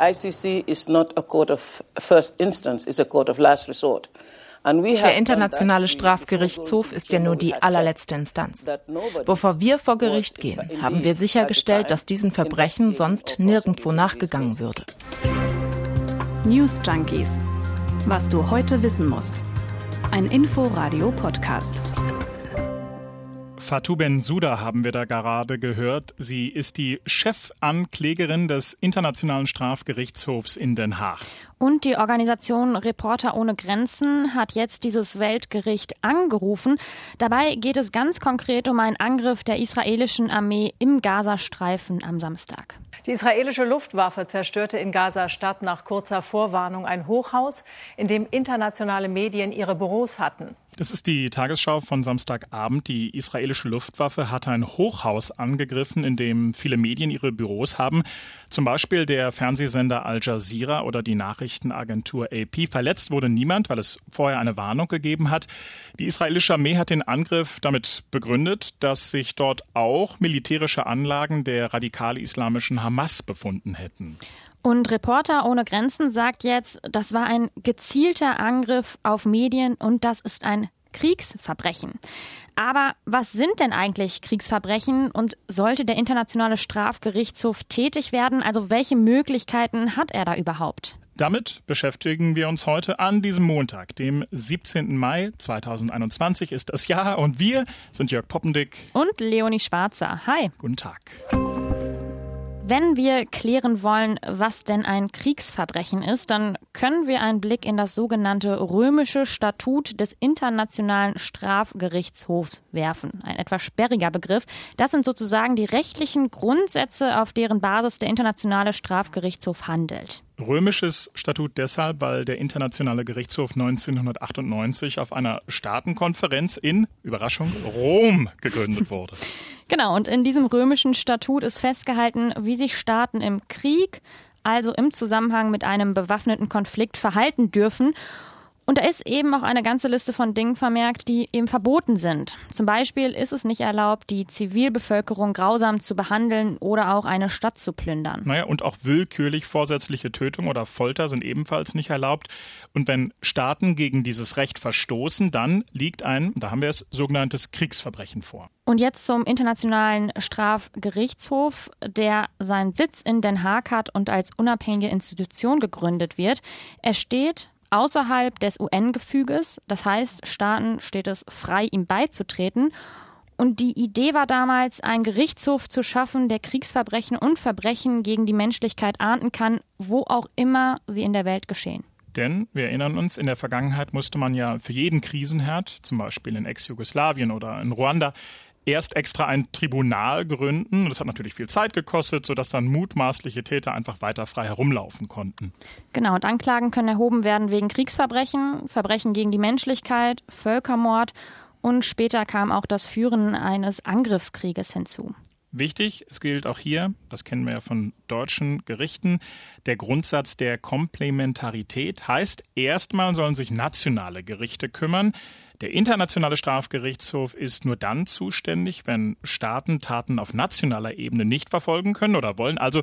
ICC is not a court of first instance, it's a court of last resort. Der Internationale Strafgerichtshof ist ja nur die allerletzte Instanz. Bevor wir vor Gericht gehen, haben wir sichergestellt, dass diesen Verbrechen sonst nirgendwo nachgegangen würde. News Junkies. Was du heute wissen musst. Ein Info-Radio-Podcast. Fatou Bensouda haben wir da gerade gehört. Sie ist die Chefanklägerin des Internationalen Strafgerichtshofs in Den Haag. Und die Organisation Reporter ohne Grenzen hat jetzt dieses Weltgericht angerufen. Dabei geht es ganz konkret um einen Angriff der israelischen Armee im Gazastreifen am Samstag. Die israelische Luftwaffe zerstörte in Gaza-Stadt nach kurzer Vorwarnung ein Hochhaus, in dem internationale Medien ihre Büros hatten. Das ist die Tagesschau von Samstagabend. Die israelische Luftwaffe hatte ein Hochhaus angegriffen, in dem viele Medien ihre Büros haben. Zum Beispiel der Fernsehsender Al Jazeera oder die Nachrichtenagentur AP. Verletzt wurde niemand, weil es vorher eine Warnung gegeben hat. Die israelische Armee hat den Angriff damit begründet, dass sich dort auch militärische Anlagen der radikal-islamischen Hamas befunden hätten. Und Reporter ohne Grenzen sagt jetzt, das war ein gezielter Angriff auf Medien und das ist ein Kriegsverbrechen. Aber was sind denn eigentlich Kriegsverbrechen und sollte der Internationale Strafgerichtshof tätig werden? Also welche Möglichkeiten hat er da überhaupt? Damit beschäftigen wir uns heute an diesem Montag, dem 17. Mai 2021 ist das Jahr und wir sind Jörg Poppendick und Leonie Schwarzer. Hi. Guten Tag. Wenn wir klären wollen, was denn ein Kriegsverbrechen ist, dann können wir einen Blick in das sogenannte römische Statut des Internationalen Strafgerichtshofs werfen. Ein etwas sperriger Begriff. Das sind sozusagen die rechtlichen Grundsätze, auf deren Basis der Internationale Strafgerichtshof handelt. Römisches Statut deshalb, weil der Internationale Gerichtshof 1998 auf einer Staatenkonferenz in, Überraschung, Rom gegründet wurde. Genau, und in diesem römischen Statut ist festgehalten, wie sich Staaten im Krieg, also im Zusammenhang mit einem bewaffneten Konflikt, verhalten dürfen und da ist eben auch eine ganze Liste von Dingen vermerkt, die eben verboten sind. Zum Beispiel ist es nicht erlaubt, die Zivilbevölkerung grausam zu behandeln oder auch eine Stadt zu plündern. Naja, und auch willkürlich vorsätzliche Tötung oder Folter sind ebenfalls nicht erlaubt. Und wenn Staaten gegen dieses Recht verstoßen, dann liegt ein, da haben wir es, sogenanntes Kriegsverbrechen vor. Und jetzt zum Internationalen Strafgerichtshof, der seinen Sitz in Den Haag hat und als unabhängige Institution gegründet wird. Er steht außerhalb des UN-Gefüges. Das heißt, Staaten steht es frei, ihm beizutreten. Und die Idee war damals, einen Gerichtshof zu schaffen, der Kriegsverbrechen und Verbrechen gegen die Menschlichkeit ahnden kann, wo auch immer sie in der Welt geschehen. Denn wir erinnern uns, in der Vergangenheit musste man ja für jeden Krisenherd, zum Beispiel in Ex-Jugoslawien oder in Ruanda, erst extra ein Tribunal gründen. Das hat natürlich viel Zeit gekostet, sodass dann mutmaßliche Täter einfach weiter frei herumlaufen konnten. Genau, und Anklagen können erhoben werden wegen Kriegsverbrechen, Verbrechen gegen die Menschlichkeit, Völkermord und später kam auch das Führen eines Angriffskrieges hinzu. Wichtig, es gilt auch hier, das kennen wir ja von deutschen Gerichten, der Grundsatz der Komplementarität heißt, erstmal sollen sich nationale Gerichte kümmern. Der Internationale Strafgerichtshof ist nur dann zuständig, wenn Staaten Taten auf nationaler Ebene nicht verfolgen können oder wollen. Also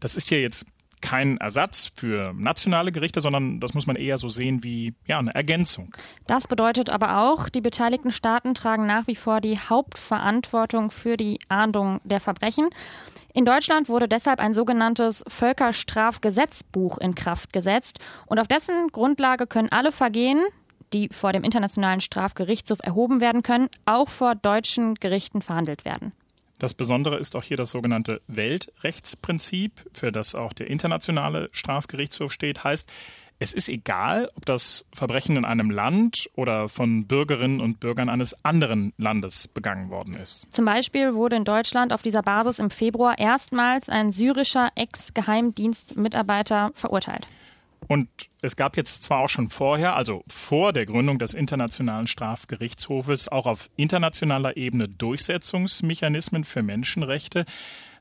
das ist hier jetzt kein Ersatz für nationale Gerichte, sondern das muss man eher so sehen wie ja, eine Ergänzung. Das bedeutet aber auch, die beteiligten Staaten tragen nach wie vor die Hauptverantwortung für die Ahndung der Verbrechen. In Deutschland wurde deshalb ein sogenanntes Völkerstrafgesetzbuch in Kraft gesetzt und auf dessen Grundlage können alle Vergehen, die vor dem Internationalen Strafgerichtshof erhoben werden können, auch vor deutschen Gerichten verhandelt werden. Das Besondere ist auch hier das sogenannte Weltrechtsprinzip, für das auch der Internationale Strafgerichtshof steht, heißt, es ist egal, ob das Verbrechen in einem Land oder von Bürgerinnen und Bürgern eines anderen Landes begangen worden ist. Zum Beispiel wurde in Deutschland auf dieser Basis im Februar erstmals ein syrischer Ex-Geheimdienstmitarbeiter verurteilt. Und es gab jetzt zwar auch schon vorher, also vor der Gründung des Internationalen Strafgerichtshofes, auch auf internationaler Ebene Durchsetzungsmechanismen für Menschenrechte.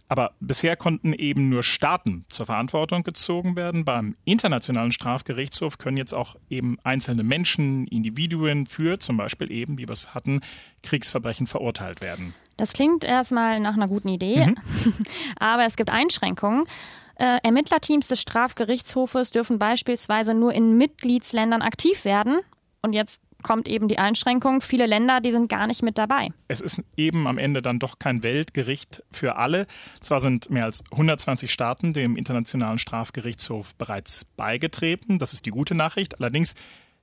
Aber bisher konnten eben nur Staaten zur Verantwortung gezogen werden. Beim Internationalen Strafgerichtshof können jetzt auch eben einzelne Menschen, Individuen für zum Beispiel eben, wie wir es hatten, Kriegsverbrechen verurteilt werden. Das klingt erstmal nach einer guten Idee, mhm. aber es gibt Einschränkungen. Äh, Ermittlerteams des Strafgerichtshofes dürfen beispielsweise nur in Mitgliedsländern aktiv werden. Und jetzt kommt eben die Einschränkung. Viele Länder, die sind gar nicht mit dabei. Es ist eben am Ende dann doch kein Weltgericht für alle. Zwar sind mehr als 120 Staaten dem Internationalen Strafgerichtshof bereits beigetreten. Das ist die gute Nachricht. Allerdings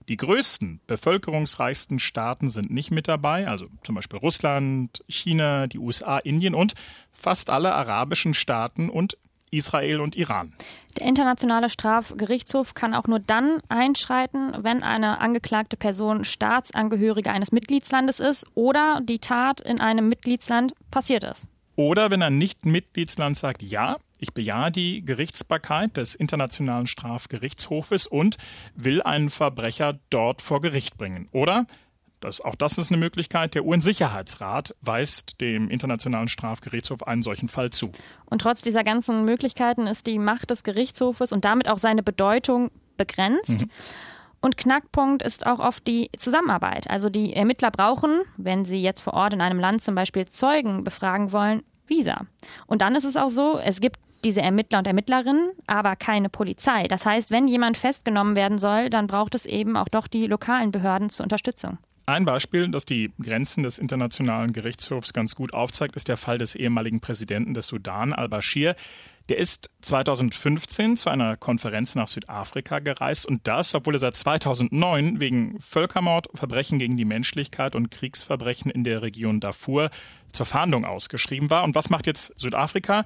die größten, bevölkerungsreichsten Staaten sind nicht mit dabei, also zum Beispiel Russland, China, die USA, Indien und fast alle arabischen Staaten und Israel und Iran. Der Internationale Strafgerichtshof kann auch nur dann einschreiten, wenn eine angeklagte Person Staatsangehörige eines Mitgliedslandes ist oder die Tat in einem Mitgliedsland passiert ist. Oder wenn ein Nicht-Mitgliedsland sagt, ja, ich bejahe die Gerichtsbarkeit des Internationalen Strafgerichtshofes und will einen Verbrecher dort vor Gericht bringen. Oder das, auch das ist eine Möglichkeit. Der UN-Sicherheitsrat weist dem Internationalen Strafgerichtshof einen solchen Fall zu. Und trotz dieser ganzen Möglichkeiten ist die Macht des Gerichtshofes und damit auch seine Bedeutung begrenzt. Mhm. Und Knackpunkt ist auch oft die Zusammenarbeit. Also die Ermittler brauchen, wenn sie jetzt vor Ort in einem Land zum Beispiel Zeugen befragen wollen, Visa. Und dann ist es auch so, es gibt diese Ermittler und Ermittlerinnen, aber keine Polizei. Das heißt, wenn jemand festgenommen werden soll, dann braucht es eben auch doch die lokalen Behörden zur Unterstützung. Ein Beispiel, das die Grenzen des Internationalen Gerichtshofs ganz gut aufzeigt, ist der Fall des ehemaligen Präsidenten des Sudan, al-Bashir. Der ist 2015 zu einer Konferenz nach Südafrika gereist und das, obwohl er seit 2009 wegen Völkermord, Verbrechen gegen die Menschlichkeit und Kriegsverbrechen in der Region Darfur zur Fahndung ausgeschrieben war. Und was macht jetzt Südafrika?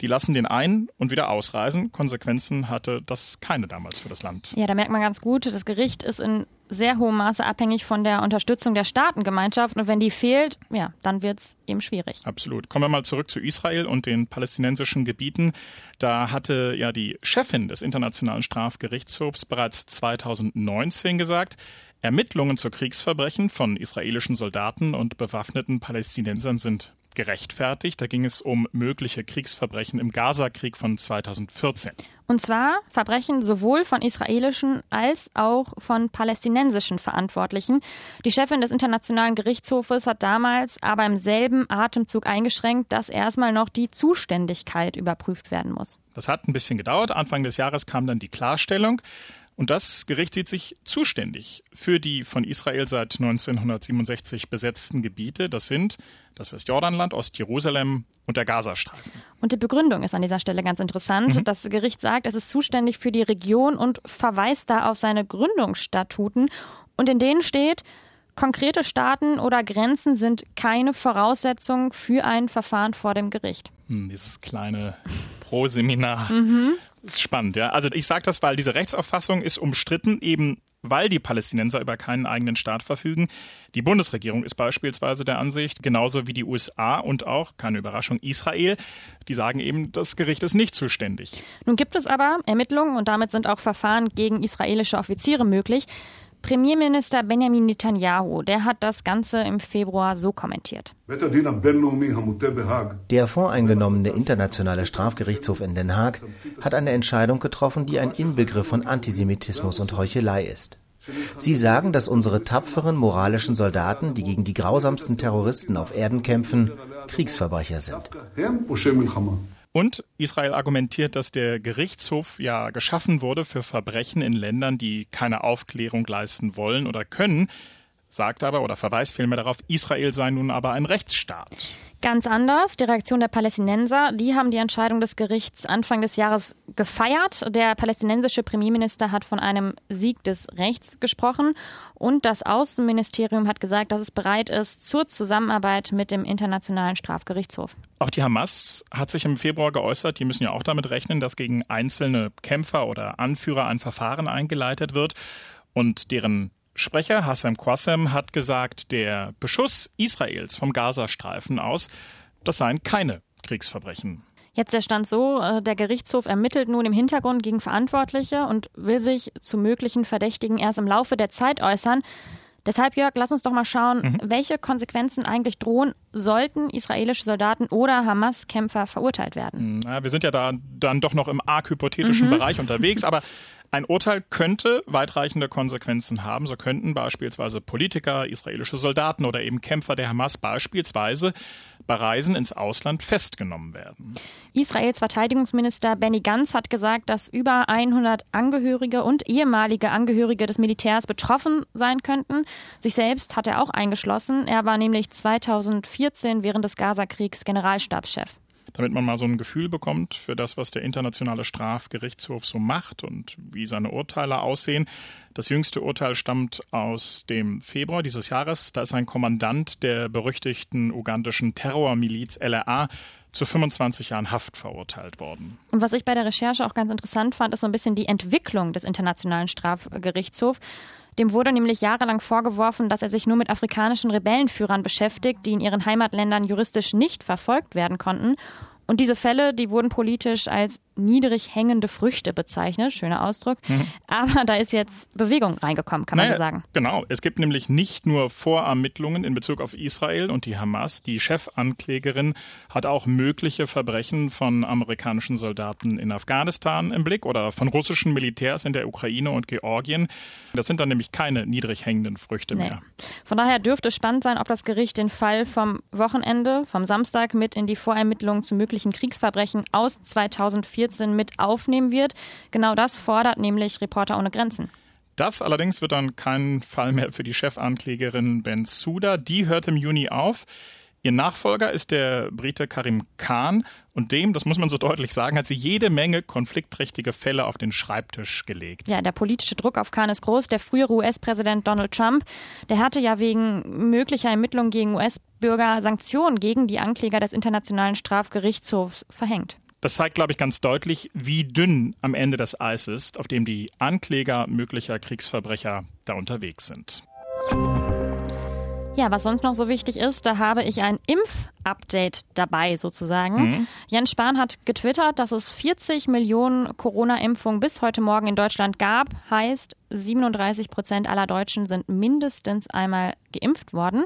Die lassen den ein und wieder ausreisen. Konsequenzen hatte das keine damals für das Land. Ja, da merkt man ganz gut, das Gericht ist in sehr hohem Maße abhängig von der Unterstützung der Staatengemeinschaft. Und wenn die fehlt, ja, dann wird es eben schwierig. Absolut. Kommen wir mal zurück zu Israel und den palästinensischen Gebieten. Da hatte ja die Chefin des Internationalen Strafgerichtshofs bereits 2019 gesagt, Ermittlungen zu Kriegsverbrechen von israelischen Soldaten und bewaffneten Palästinensern sind gerechtfertigt. Da ging es um mögliche Kriegsverbrechen im Gazakrieg von 2014. Und zwar Verbrechen sowohl von israelischen als auch von palästinensischen Verantwortlichen. Die Chefin des Internationalen Gerichtshofes hat damals aber im selben Atemzug eingeschränkt, dass erstmal noch die Zuständigkeit überprüft werden muss. Das hat ein bisschen gedauert. Anfang des Jahres kam dann die Klarstellung. Und das Gericht sieht sich zuständig für die von Israel seit 1967 besetzten Gebiete. Das sind das Westjordanland, Ostjerusalem und der Gazastreifen. Und die Begründung ist an dieser Stelle ganz interessant. Mhm. Das Gericht sagt, es ist zuständig für die Region und verweist da auf seine Gründungsstatuten. Und in denen steht, konkrete Staaten oder Grenzen sind keine Voraussetzung für ein Verfahren vor dem Gericht. Hm, dieses kleine Pro-Seminar. Mhm. Das ist spannend, ja. Also ich sage das, weil diese Rechtsauffassung ist umstritten, eben weil die Palästinenser über keinen eigenen Staat verfügen. Die Bundesregierung ist beispielsweise der Ansicht, genauso wie die USA und auch, keine Überraschung, Israel, die sagen eben, das Gericht ist nicht zuständig. Nun gibt es aber Ermittlungen und damit sind auch Verfahren gegen israelische Offiziere möglich. Premierminister Benjamin Netanyahu, der hat das Ganze im Februar so kommentiert. Der voreingenommene Internationale Strafgerichtshof in Den Haag hat eine Entscheidung getroffen, die ein Inbegriff von Antisemitismus und Heuchelei ist. Sie sagen, dass unsere tapferen moralischen Soldaten, die gegen die grausamsten Terroristen auf Erden kämpfen, Kriegsverbrecher sind. Und Israel argumentiert, dass der Gerichtshof ja geschaffen wurde für Verbrechen in Ländern, die keine Aufklärung leisten wollen oder können, sagt aber oder verweist vielmehr darauf, Israel sei nun aber ein Rechtsstaat. Ganz anders. Die Reaktion der Palästinenser, die haben die Entscheidung des Gerichts Anfang des Jahres gefeiert. Der palästinensische Premierminister hat von einem Sieg des Rechts gesprochen und das Außenministerium hat gesagt, dass es bereit ist zur Zusammenarbeit mit dem Internationalen Strafgerichtshof. Auch die Hamas hat sich im Februar geäußert, die müssen ja auch damit rechnen, dass gegen einzelne Kämpfer oder Anführer ein Verfahren eingeleitet wird und deren Sprecher Hassan Qassem hat gesagt, der Beschuss Israels vom Gazastreifen aus, das seien keine Kriegsverbrechen. Jetzt der Stand so, äh, der Gerichtshof ermittelt nun im Hintergrund gegen Verantwortliche und will sich zu möglichen Verdächtigen erst im Laufe der Zeit äußern. Deshalb, Jörg, lass uns doch mal schauen, mhm. welche Konsequenzen eigentlich drohen, sollten israelische Soldaten oder Hamas-Kämpfer verurteilt werden. Na, wir sind ja da dann doch noch im arg hypothetischen mhm. Bereich unterwegs, aber Ein Urteil könnte weitreichende Konsequenzen haben. So könnten beispielsweise Politiker, israelische Soldaten oder eben Kämpfer der Hamas beispielsweise bei Reisen ins Ausland festgenommen werden. Israels Verteidigungsminister Benny Gantz hat gesagt, dass über 100 Angehörige und ehemalige Angehörige des Militärs betroffen sein könnten. Sich selbst hat er auch eingeschlossen. Er war nämlich 2014 während des Gazakriegs Generalstabschef damit man mal so ein Gefühl bekommt für das, was der Internationale Strafgerichtshof so macht und wie seine Urteile aussehen. Das jüngste Urteil stammt aus dem Februar dieses Jahres. Da ist ein Kommandant der berüchtigten ugandischen Terrormiliz LRA zu 25 Jahren Haft verurteilt worden. Und was ich bei der Recherche auch ganz interessant fand, ist so ein bisschen die Entwicklung des Internationalen Strafgerichtshofs. Dem wurde nämlich jahrelang vorgeworfen, dass er sich nur mit afrikanischen Rebellenführern beschäftigt, die in ihren Heimatländern juristisch nicht verfolgt werden konnten. Und diese Fälle, die wurden politisch als niedrig hängende Früchte bezeichnet. Schöner Ausdruck. Mhm. Aber da ist jetzt Bewegung reingekommen, kann naja, man so sagen. Genau. Es gibt nämlich nicht nur Vorermittlungen in Bezug auf Israel und die Hamas. Die Chefanklägerin hat auch mögliche Verbrechen von amerikanischen Soldaten in Afghanistan im Blick oder von russischen Militärs in der Ukraine und Georgien. Das sind dann nämlich keine niedrig hängenden Früchte nee. mehr. Von daher dürfte es spannend sein, ob das Gericht den Fall vom Wochenende, vom Samstag mit in die Vorermittlungen zu möglichen Kriegsverbrechen aus 2014 2014 mit aufnehmen wird. Genau das fordert nämlich Reporter ohne Grenzen. Das allerdings wird dann kein Fall mehr für die Chefanklägerin Ben Suda. Die hört im Juni auf. Ihr Nachfolger ist der Brite Karim Khan und dem, das muss man so deutlich sagen, hat sie jede Menge konfliktträchtige Fälle auf den Schreibtisch gelegt. Ja, der politische Druck auf Khan ist groß. Der frühere US-Präsident Donald Trump, der hatte ja wegen möglicher Ermittlungen gegen US-Bürger Sanktionen gegen die Ankläger des Internationalen Strafgerichtshofs verhängt. Das zeigt, glaube ich, ganz deutlich, wie dünn am Ende das Eis ist, auf dem die Ankläger möglicher Kriegsverbrecher da unterwegs sind. Ja, was sonst noch so wichtig ist, da habe ich ein Impf-Update dabei sozusagen. Mhm. Jens Spahn hat getwittert, dass es 40 Millionen Corona-Impfungen bis heute Morgen in Deutschland gab. Heißt, 37 Prozent aller Deutschen sind mindestens einmal geimpft worden.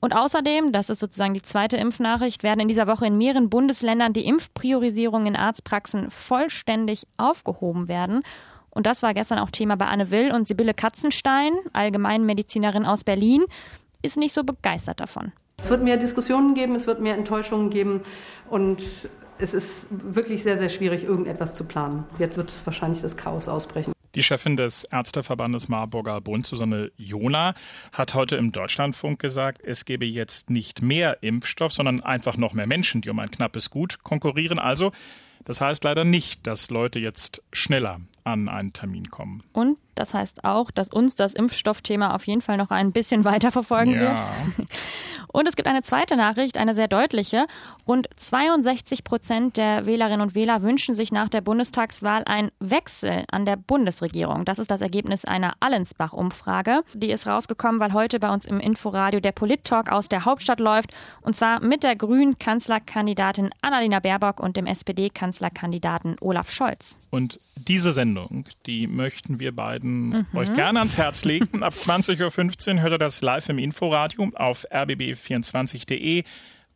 Und außerdem, das ist sozusagen die zweite Impfnachricht, werden in dieser Woche in mehreren Bundesländern die Impfpriorisierungen in Arztpraxen vollständig aufgehoben werden. Und das war gestern auch Thema bei Anne Will und Sibylle Katzenstein, Allgemeinmedizinerin aus Berlin, ist nicht so begeistert davon. Es wird mehr Diskussionen geben, es wird mehr Enttäuschungen geben und es ist wirklich sehr, sehr schwierig, irgendetwas zu planen. Jetzt wird es wahrscheinlich das Chaos ausbrechen. Die Chefin des Ärzteverbandes Marburger Bund, Susanne Jona, hat heute im Deutschlandfunk gesagt, es gebe jetzt nicht mehr Impfstoff, sondern einfach noch mehr Menschen, die um ein knappes Gut konkurrieren. Also, das heißt leider nicht, dass Leute jetzt schneller an einen Termin kommen. Und das heißt auch, dass uns das Impfstoffthema auf jeden Fall noch ein bisschen weiter verfolgen ja. wird. Und es gibt eine zweite Nachricht, eine sehr deutliche. Rund 62 Prozent der Wählerinnen und Wähler wünschen sich nach der Bundestagswahl einen Wechsel an der Bundesregierung. Das ist das Ergebnis einer Allensbach-Umfrage. Die ist rausgekommen, weil heute bei uns im Inforadio der Polit-Talk aus der Hauptstadt läuft. Und zwar mit der grünen Kanzlerkandidatin Annalena Baerbock und dem SPD-Kanzlerkandidaten Olaf Scholz. Und diese Sendung, die möchten wir beiden mhm. euch gerne ans Herz legen. Ab 20.15 Uhr hört ihr das live im Inforadio auf RBB 24.de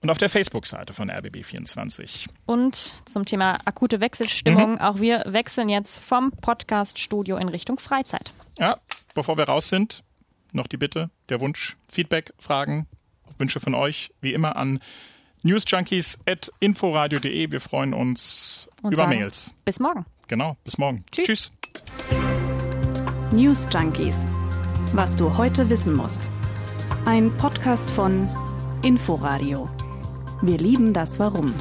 und auf der Facebook-Seite von RBB24. Und zum Thema akute Wechselstimmung, mhm. auch wir wechseln jetzt vom Podcast-Studio in Richtung Freizeit. Ja, bevor wir raus sind, noch die Bitte, der Wunsch, Feedback, Fragen, Wünsche von euch, wie immer an newsjunkies.inforadio.de. Wir freuen uns und über Mails. Bis morgen. Genau, bis morgen. Tschüss. Tschüss. News Junkies. Was du heute wissen musst. Ein Podcast von Inforadio. Wir lieben das Warum.